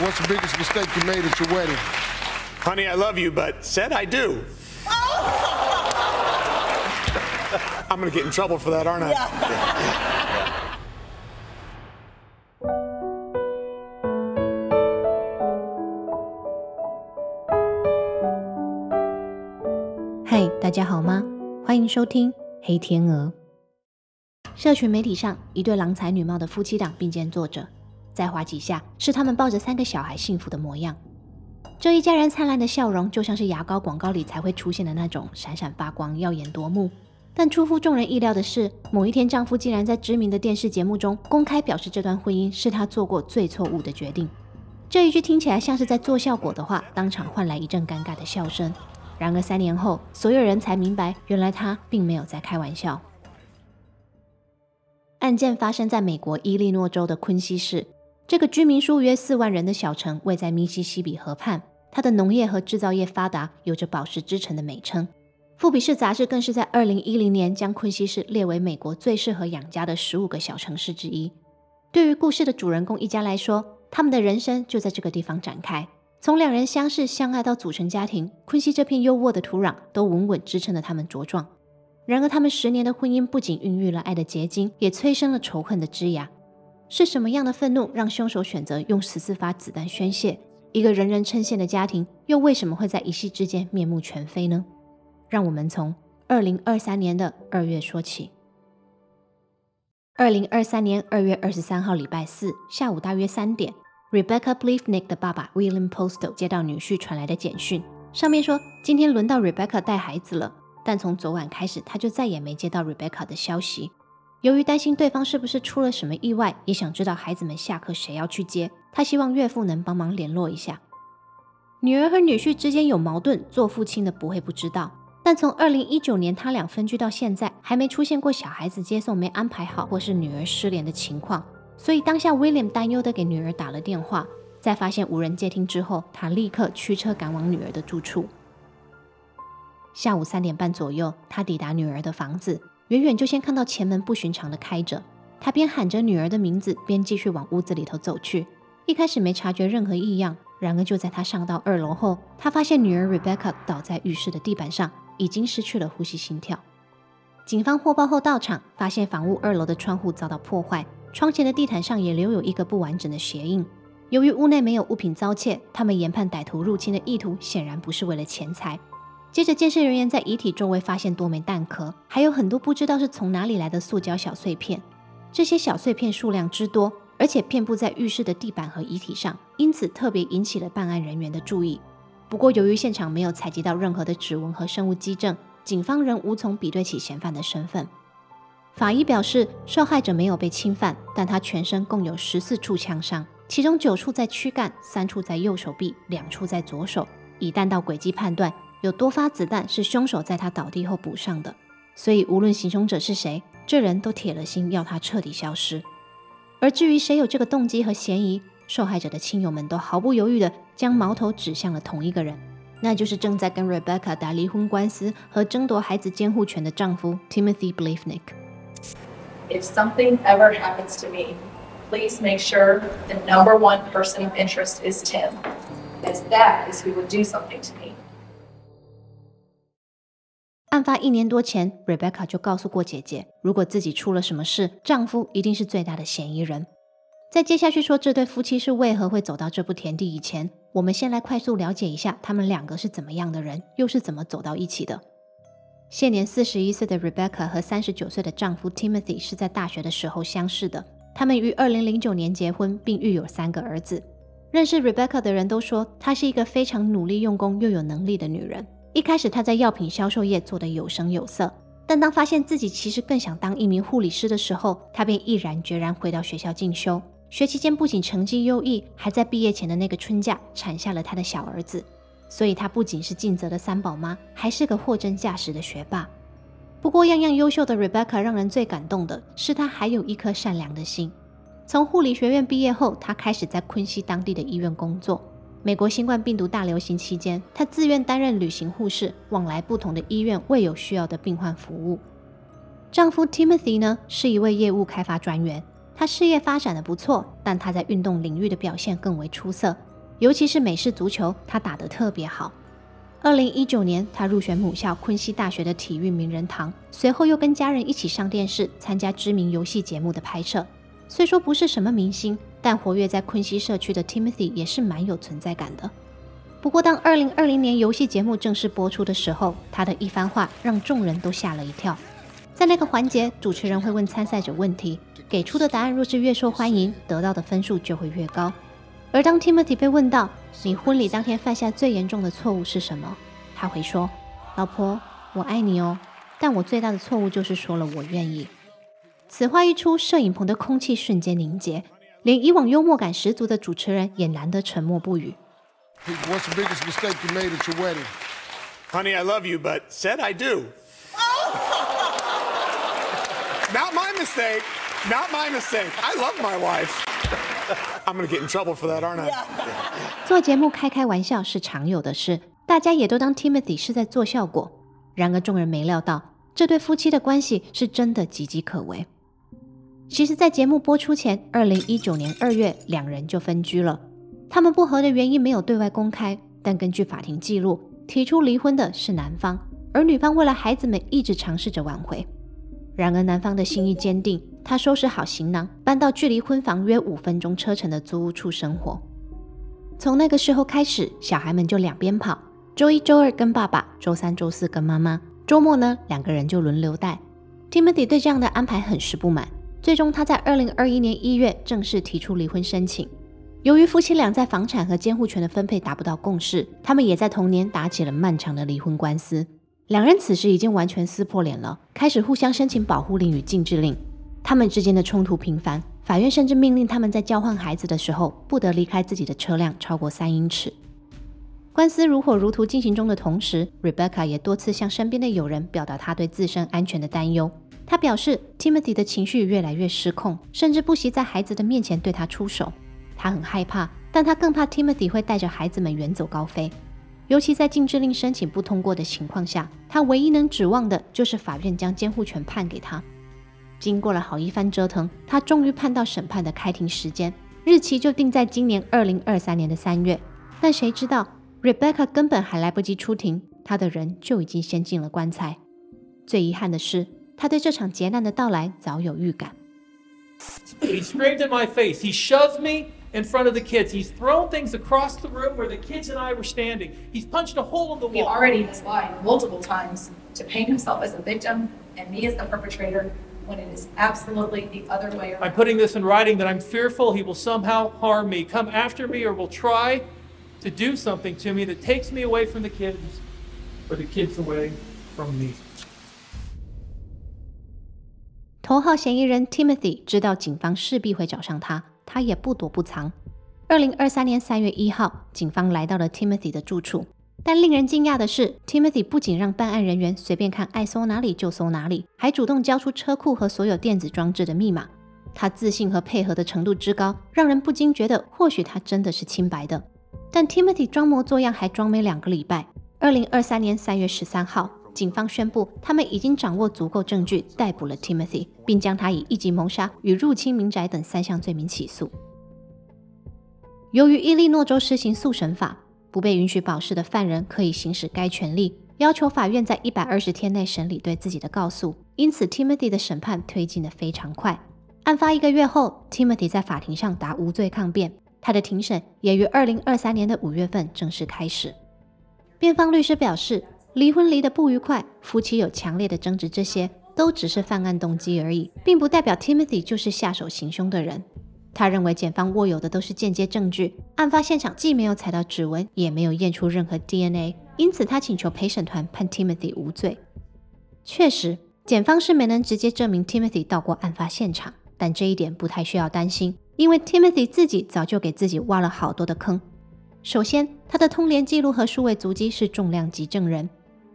what's the biggest mistake you made at your wedding? Honey, I love you, but said I do. Oh! I'm gonna get in trouble for that, aren't I? Yeah. 嗨，大家好吗？欢迎收听《黑天鹅》。社群媒体上，一对郎才女貌的夫妻档并肩坐着，再滑几下是他们抱着三个小孩幸福的模样。这一家人灿烂的笑容，就像是牙膏广告里才会出现的那种闪闪发光、耀眼夺目。但出乎众人意料的是，某一天丈夫竟然在知名的电视节目中公开表示，这段婚姻是他做过最错误的决定。这一句听起来像是在做效果的话，当场换来一阵尴尬的笑声。然而三年后，所有人才明白，原来他并没有在开玩笑。案件发生在美国伊利诺州的昆西市，这个居民数约四万人的小城位在密西西比河畔，它的农业和制造业发达，有着“宝石之城”的美称。富比士杂志更是在二零一零年将昆西市列为美国最适合养家的十五个小城市之一。对于故事的主人公一家来说，他们的人生就在这个地方展开。从两人相识相爱到组成家庭，昆西这片优渥的土壤都稳稳支撑了他们茁壮。然而，他们十年的婚姻不仅孕育了爱的结晶，也催生了仇恨的枝芽。是什么样的愤怒让凶手选择用十四发子弹宣泄？一个人人称羡的家庭，又为什么会在一夕之间面目全非呢？让我们从二零二三年的二月说起。二零二三年二月二十三号，礼拜四下午大约三点，Rebecca Blevnick 的爸爸 William Postel 接到女婿传来的简讯，上面说今天轮到 Rebecca 带孩子了，但从昨晚开始他就再也没接到 Rebecca 的消息。由于担心对方是不是出了什么意外，也想知道孩子们下课谁要去接，他希望岳父能帮忙联络一下。女儿和女婿之间有矛盾，做父亲的不会不知道。但从二零一九年他俩分居到现在，还没出现过小孩子接送没安排好，或是女儿失联的情况。所以当下 William 担忧的给女儿打了电话，在发现无人接听之后，他立刻驱车赶往女儿的住处。下午三点半左右，他抵达女儿的房子，远远就先看到前门不寻常的开着。他边喊着女儿的名字，边继续往屋子里头走去。一开始没察觉任何异样，然而就在他上到二楼后，他发现女儿 Rebecca 倒在浴室的地板上。已经失去了呼吸心跳。警方获报后到场，发现房屋二楼的窗户遭到破坏，窗前的地毯上也留有一个不完整的鞋印。由于屋内没有物品遭窃，他们研判歹徒入侵的意图显然不是为了钱财。接着，建设人员在遗体周围发现多枚弹壳，还有很多不知道是从哪里来的塑胶小碎片。这些小碎片数量之多，而且遍布在浴室的地板和遗体上，因此特别引起了办案人员的注意。不过，由于现场没有采集到任何的指纹和生物基证，警方仍无从比对起嫌犯的身份。法医表示，受害者没有被侵犯，但他全身共有十四处枪伤，其中九处在躯干，三处在右手臂，两处在左手。以弹道轨迹判断，有多发子弹是凶手在他倒地后补上的。所以，无论行凶者是谁，这人都铁了心要他彻底消失。而至于谁有这个动机和嫌疑，受害者的亲友们都毫不犹豫地将矛头指向了同一个人，那就是正在跟 Rebecca 打离婚官司和争夺孩子监护权的丈夫 Timothy Blevnick。If something ever happens to me, please make sure the number one person of interest is Tim, as that is who would do something to me. 案发一年多前，Rebecca 就告诉过姐姐，如果自己出了什么事，丈夫一定是最大的嫌疑人。在接下去说这对夫妻是为何会走到这步田地以前，我们先来快速了解一下他们两个是怎么样的人，又是怎么走到一起的。现年四十一岁的 Rebecca 和三十九岁的丈夫 Timothy 是在大学的时候相识的，他们于二零零九年结婚，并育有三个儿子。认识 Rebecca 的人都说，她是一个非常努力用功又有能力的女人。一开始他在药品销售业做得有声有色，但当发现自己其实更想当一名护理师的时候，他便毅然决然回到学校进修。学期间不仅成绩优异，还在毕业前的那个春假产下了他的小儿子，所以他不仅是尽责的三宝妈，还是个货真价实的学霸。不过，样样优秀的 Rebecca 让人最感动的是，她还有一颗善良的心。从护理学院毕业后，她开始在昆西当地的医院工作。美国新冠病毒大流行期间，她自愿担任旅行护士，往来不同的医院为有需要的病患服务。丈夫 Timothy 呢，是一位业务开发专员。他事业发展的不错，但他在运动领域的表现更为出色，尤其是美式足球，他打得特别好。二零一九年，他入选母校昆西大学的体育名人堂，随后又跟家人一起上电视参加知名游戏节目的拍摄。虽说不是什么明星，但活跃在昆西社区的 Timothy 也是蛮有存在感的。不过，当二零二零年游戏节目正式播出的时候，他的一番话让众人都吓了一跳。在那个环节，主持人会问参赛者问题，给出的答案若是越受欢迎，得到的分数就会越高。而当 Timothy 被问到你婚礼当天犯下最严重的错误是什么，他会说：“老婆，我爱你哦，但我最大的错误就是说了我愿意。”此话一出，摄影棚的空气瞬间凝结，连以往幽默感十足的主持人也难得沉默不语。What's the biggest mistake you made at your wedding? Honey, I love you, but said I do. Not my mistake. Not my mistake. I love my wife. I'm gonna get in trouble for that, aren't I? 做节目开开玩笑是常有的事，大家也都当 Timothy 是在做效果。然而众人没料到，这对夫妻的关系是真的岌岌可危。其实，在节目播出前，二零一九年二月，两人就分居了。他们不和的原因没有对外公开，但根据法庭记录，提出离婚的是男方，而女方为了孩子们一直尝试着挽回。然而，男方的心意坚定，他收拾好行囊，搬到距离婚房约五分钟车程的租屋处生活。从那个时候开始，小孩们就两边跑，周一、周二跟爸爸，周三、周四跟妈妈，周末呢，两个人就轮流带。Timothy 对这样的安排很是不满，最终他在二零二一年一月正式提出离婚申请。由于夫妻俩在房产和监护权的分配达不到共识，他们也在同年打起了漫长的离婚官司。两人此时已经完全撕破脸了，开始互相申请保护令与禁制令。他们之间的冲突频繁，法院甚至命令他们在交换孩子的时候不得离开自己的车辆超过三英尺。官司如火如荼进行中的同时，Rebecca 也多次向身边的友人表达她对自身安全的担忧。他表示，Timothy 的情绪越来越失控，甚至不惜在孩子的面前对他出手。他很害怕，但他更怕 Timothy 会带着孩子们远走高飞。尤其在禁制令申请不通过的情况下，他唯一能指望的就是法院将监护权判给他。经过了好一番折腾，他终于盼到审判的开庭时间，日期就定在今年二零二三年的三月。但谁知道，Rebecca 根本还来不及出庭，他的人就已经先进了棺材。最遗憾的是，他对这场劫难的到来早有预感。He screamed in my face. He shoved me in front of the kids. He's thrown things across the room where the kids and I were standing. He's punched a hole in the He wall. already has lied multiple times to paint himself as a victim and me as the perpetrator when it is absolutely the other way I'm around. putting this in writing that I'm fearful he will somehow harm me, come after me, or will try to do something to me that takes me away from the kids or the kids away from me. 头号嫌疑人 Timothy 知道警方势必会找上他，他也不躲不藏。二零二三年三月一号，警方来到了 Timothy 的住处，但令人惊讶的是，Timothy 不仅让办案人员随便看，爱搜哪里就搜哪里，还主动交出车库和所有电子装置的密码。他自信和配合的程度之高，让人不禁觉得或许他真的是清白的。但 Timothy 装模作样还装没两个礼拜。二零二三年三月十三号，警方宣布他们已经掌握足够证据，逮捕了 Timothy，并将他以一级谋杀与入侵民宅等三项罪名起诉。由于伊利诺州施行速审法，不被允许保释的犯人可以行使该权利，要求法院在一百二十天内审理对自己的告诉。因此，Timothy 的审判推进得非常快。案发一个月后，Timothy 在法庭上答无罪抗辩，他的庭审也于二零二三年的五月份正式开始。辩方律师表示，离婚离得不愉快，夫妻有强烈的争执，这些都只是犯案动机而已，并不代表 Timothy 就是下手行凶的人。他认为检方握有的都是间接证据，案发现场既没有采到指纹，也没有验出任何 DNA，因此他请求陪审团判 Timothy 无罪。确实，检方是没能直接证明 Timothy 到过案发现场，但这一点不太需要担心，因为 Timothy 自己早就给自己挖了好多的坑。首先，他的通联记录和数位足迹是重量级证人。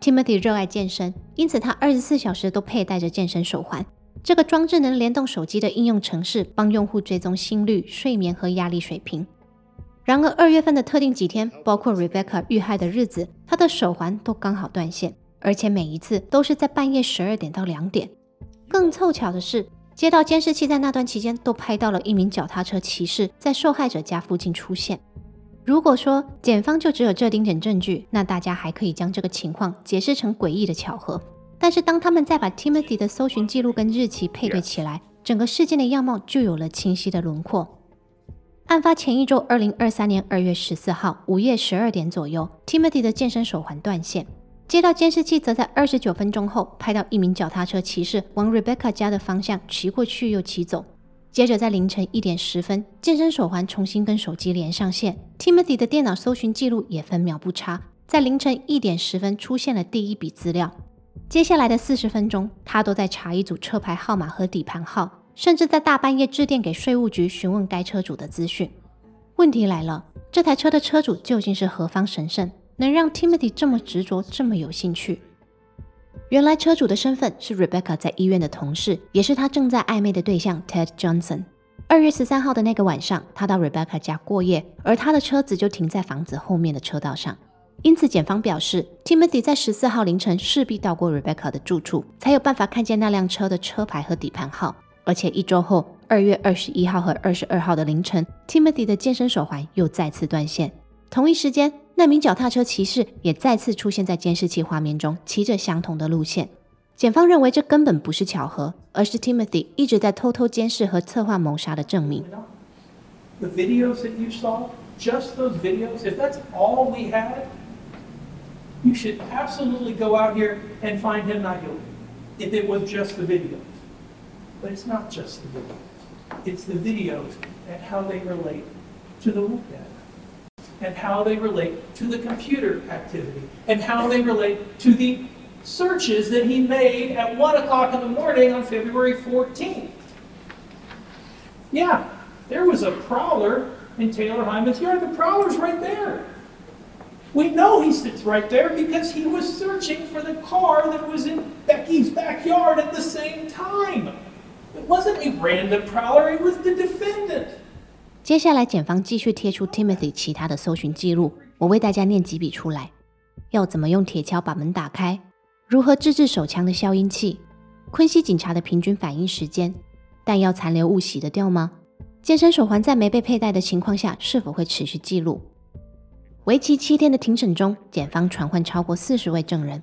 Timothy 热爱健身，因此他二十四小时都佩戴着健身手环。这个装置能联动手机的应用程式，帮用户追踪心率、睡眠和压力水平。然而，二月份的特定几天，包括 Rebecca 遇害的日子，他的手环都刚好断线，而且每一次都是在半夜十二点到两点。更凑巧的是，接到监视器在那段期间都拍到了一名脚踏车骑士在受害者家附近出现。如果说检方就只有这丁点证据，那大家还可以将这个情况解释成诡异的巧合。但是当他们再把 Timothy 的搜寻记录跟日期配对起来，整个事件的样貌就有了清晰的轮廓。案发前一周，二零二三年二月十四号午夜十二点左右，Timothy 的健身手环断线。接到监视器，则在二十九分钟后拍到一名脚踏车骑士往 Rebecca 家的方向骑过去又骑走。接着在凌晨一点十分，健身手环重新跟手机连上线，Timothy 的电脑搜寻记录也分秒不差，在凌晨一点十分出现了第一笔资料。接下来的四十分钟，他都在查一组车牌号码和底盘号，甚至在大半夜致电给税务局询问该车主的资讯。问题来了，这台车的车主究竟是何方神圣？能让 Timothy 这么执着，这么有兴趣？原来车主的身份是 Rebecca 在医院的同事，也是他正在暧昧的对象 Ted Johnson。二月十三号的那个晚上，他到 Rebecca 家过夜，而他的车子就停在房子后面的车道上。因此，检方表示，Timothy 在十四号凌晨势必到过 Rebecca 的住处，才有办法看见那辆车的车牌和底盘号。而且一周后，二月二十一号和二十二号的凌晨，Timothy 的健身手环又再次断线。同一时间。那名脚踏车骑士也再次出现在监视器画面中，骑着相同的路线。检方认为这根本不是巧合，而是 Timothy 一直在偷偷监视和策划谋杀的证明。The videos that you saw, just those videos, if that's all we had, you should absolutely go out here and find him not guilty. If it was just the videos. But it's not just the videos. It's the videos and how they relate to the look at. and how they relate to the computer activity and how they relate to the searches that he made at 1 o'clock in the morning on February 14th. Yeah, there was a prowler in Taylor Hyman's yard. The prowler's right there. We know he sits right there because he was searching for the car that was in Becky's backyard at the same time. It wasn't a random prowler, it was the defendant. 接下来，检方继续贴出 Timothy 其他的搜寻记录，我为大家念几笔出来。要怎么用铁锹把门打开？如何自制手枪的消音器？昆西警察的平均反应时间？弹药残留物洗得掉吗？健身手环在没被佩戴的情况下是否会持续记录？为期七天的庭审中，检方传唤超过四十位证人，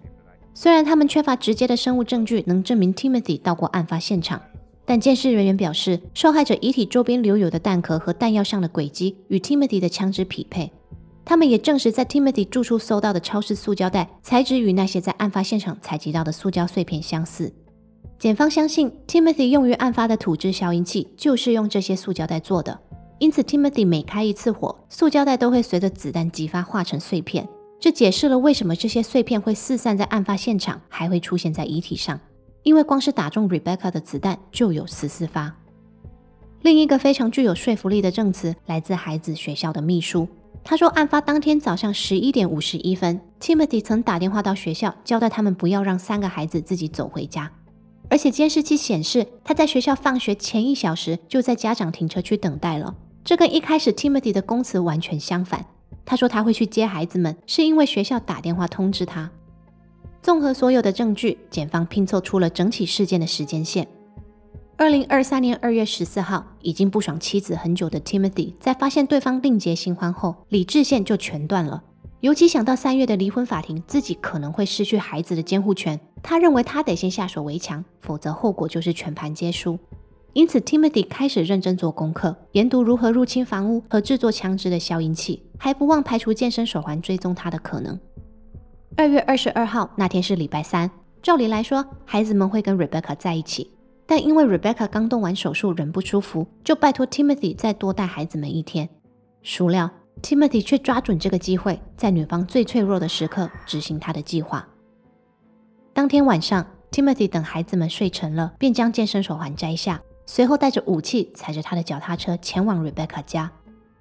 虽然他们缺乏直接的生物证据能证明 Timothy 到过案发现场。但监视人员表示，受害者遗体周边留有的弹壳和弹药上的轨迹与 Timothy 的枪支匹配。他们也证实，在 Timothy 住处搜到的超市塑胶袋材质与那些在案发现场采集到的塑胶碎片相似。检方相信，Timothy 用于案发的土制消音器就是用这些塑胶袋做的。因此，Timothy 每开一次火，塑胶袋都会随着子弹激发化成碎片。这解释了为什么这些碎片会四散在案发现场，还会出现在遗体上。因为光是打中 Rebecca 的子弹就有十四发。另一个非常具有说服力的证词来自孩子学校的秘书，他说，案发当天早上十一点五十一分，Timothy 曾打电话到学校，交代他们不要让三个孩子自己走回家。而且监视器显示，他在学校放学前一小时就在家长停车区等待了。这跟一开始 Timothy 的供词完全相反。他说他会去接孩子们，是因为学校打电话通知他。综合所有的证据，检方拼凑出了整起事件的时间线。二零二三年二月十四号，已经不爽妻子很久的 Timothy，在发现对方另结新欢后，理智线就全断了。尤其想到三月的离婚法庭，自己可能会失去孩子的监护权，他认为他得先下手为强，否则后果就是全盘皆输。因此，Timothy 开始认真做功课，研读如何入侵房屋和制作枪支的消音器，还不忘排除健身手环追踪他的可能。二月二十二号那天是礼拜三，照理来说，孩子们会跟 Rebecca 在一起，但因为 Rebecca 刚动完手术，人不舒服，就拜托 Timothy 再多带孩子们一天。孰料 Timothy 却抓准这个机会，在女方最脆弱的时刻执行他的计划。当天晚上，Timothy 等孩子们睡沉了，便将健身手环摘下，随后带着武器，踩着他的脚踏车前往 Rebecca 家。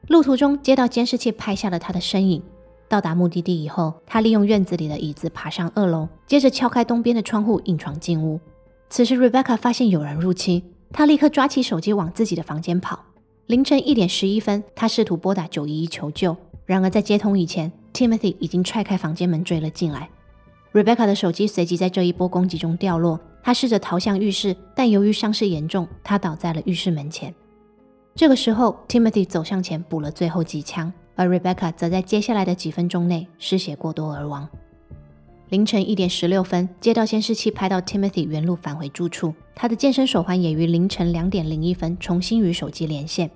路途中，接到监视器拍下了他的身影。到达目的地以后，他利用院子里的椅子爬上二楼，接着敲开东边的窗户，硬闯进屋。此时，Rebecca 发现有人入侵，她立刻抓起手机往自己的房间跑。凌晨一点十一分，她试图拨打九一一求救，然而在接通以前，Timothy 已经踹开房间门追了进来。Rebecca 的手机随即在这一波攻击中掉落，他试着逃向浴室，但由于伤势严重，他倒在了浴室门前。这个时候，Timothy 走向前补了最后几枪，而 Rebecca 则在接下来的几分钟内失血过多而亡。凌晨一点十六分，接到监视器拍到 Timothy 原路返回住处，他的健身手环也于凌晨两点零一分重新与手机连线。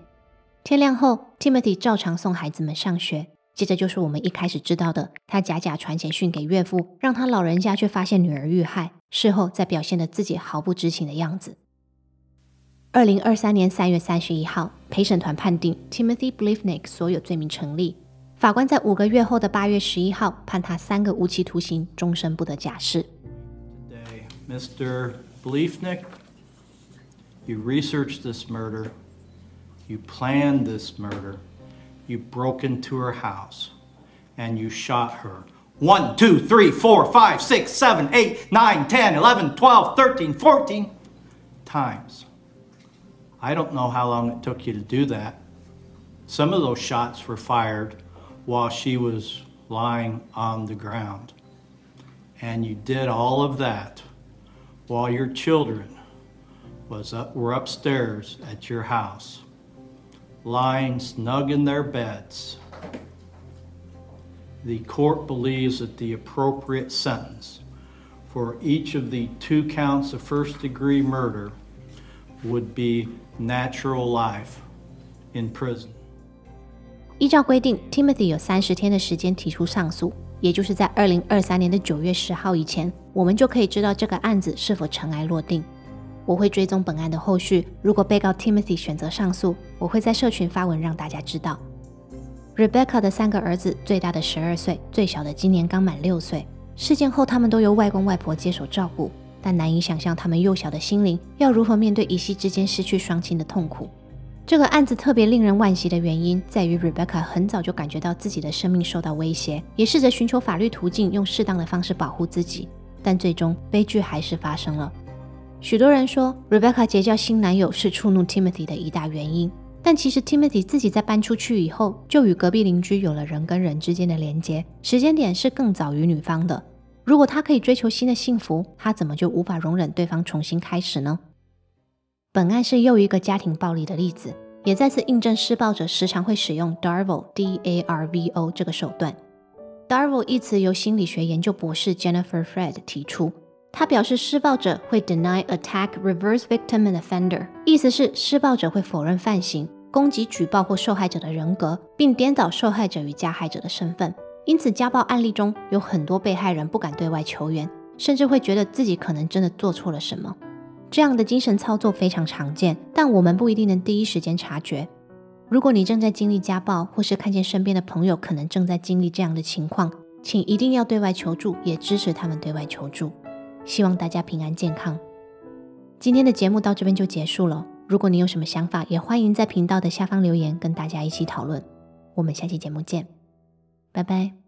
天亮后，Timothy 照常送孩子们上学。接着就是我们一开始知道的，他假假传简讯给岳父，让他老人家却发现女儿遇害，事后再表现的自己毫不知情的样子。二零二三年三月三十一号，陪审团判定 Timothy Blevnick 所有罪名成立。法官在五个月后的八月十一号判他三个无期徒刑，终身不得假释。Today, Mr. Blevnick, you researched this murder, you planned this murder. you broke into her house and you shot her. 1, 2, 3, 4, 5, 6, 7, 8, 9, 10, 11, 12, 13, 14 times. I don't know how long it took you to do that. Some of those shots were fired while she was lying on the ground. And you did all of that while your children was up, were upstairs at your house lying snug in their beds. The court believes that the appropriate sentence for each of the two counts of first degree murder would be natural life in prison. 依照规定，Timothy 有三十天的时间提出上诉，也就是在二零二三年的九月十号以前，我们就可以知道这个案子是否尘埃落定。我会追踪本案的后续。如果被告 Timothy 选择上诉，我会在社群发文让大家知道。Rebecca 的三个儿子，最大的十二岁，最小的今年刚满六岁。事件后，他们都由外公外婆接手照顾，但难以想象他们幼小的心灵要如何面对一夕之间失去双亲的痛苦。这个案子特别令人惋惜的原因，在于 Rebecca 很早就感觉到自己的生命受到威胁，也试着寻求法律途径，用适当的方式保护自己，但最终悲剧还是发生了。许多人说，Rebecca 结交新男友是触怒 Timothy 的一大原因。但其实 Timothy 自己在搬出去以后，就与隔壁邻居有了人跟人之间的连接，时间点是更早于女方的。如果他可以追求新的幸福，他怎么就无法容忍对方重新开始呢？本案是又一个家庭暴力的例子，也再次印证施暴者时常会使用 Darvo（D-A-R-V-O） 这个手段。Darvo 一词由心理学研究博士 Jennifer Fred 提出。他表示，施暴者会 deny attack reverse victim and offender，意思是施暴者会否认犯行，攻击举报或受害者的人格，并颠倒受害者与加害者的身份。因此，家暴案例中有很多被害人不敢对外求援，甚至会觉得自己可能真的做错了什么。这样的精神操作非常常见，但我们不一定能第一时间察觉。如果你正在经历家暴，或是看见身边的朋友可能正在经历这样的情况，请一定要对外求助，也支持他们对外求助。希望大家平安健康。今天的节目到这边就结束了。如果你有什么想法，也欢迎在频道的下方留言，跟大家一起讨论。我们下期节目见，拜拜。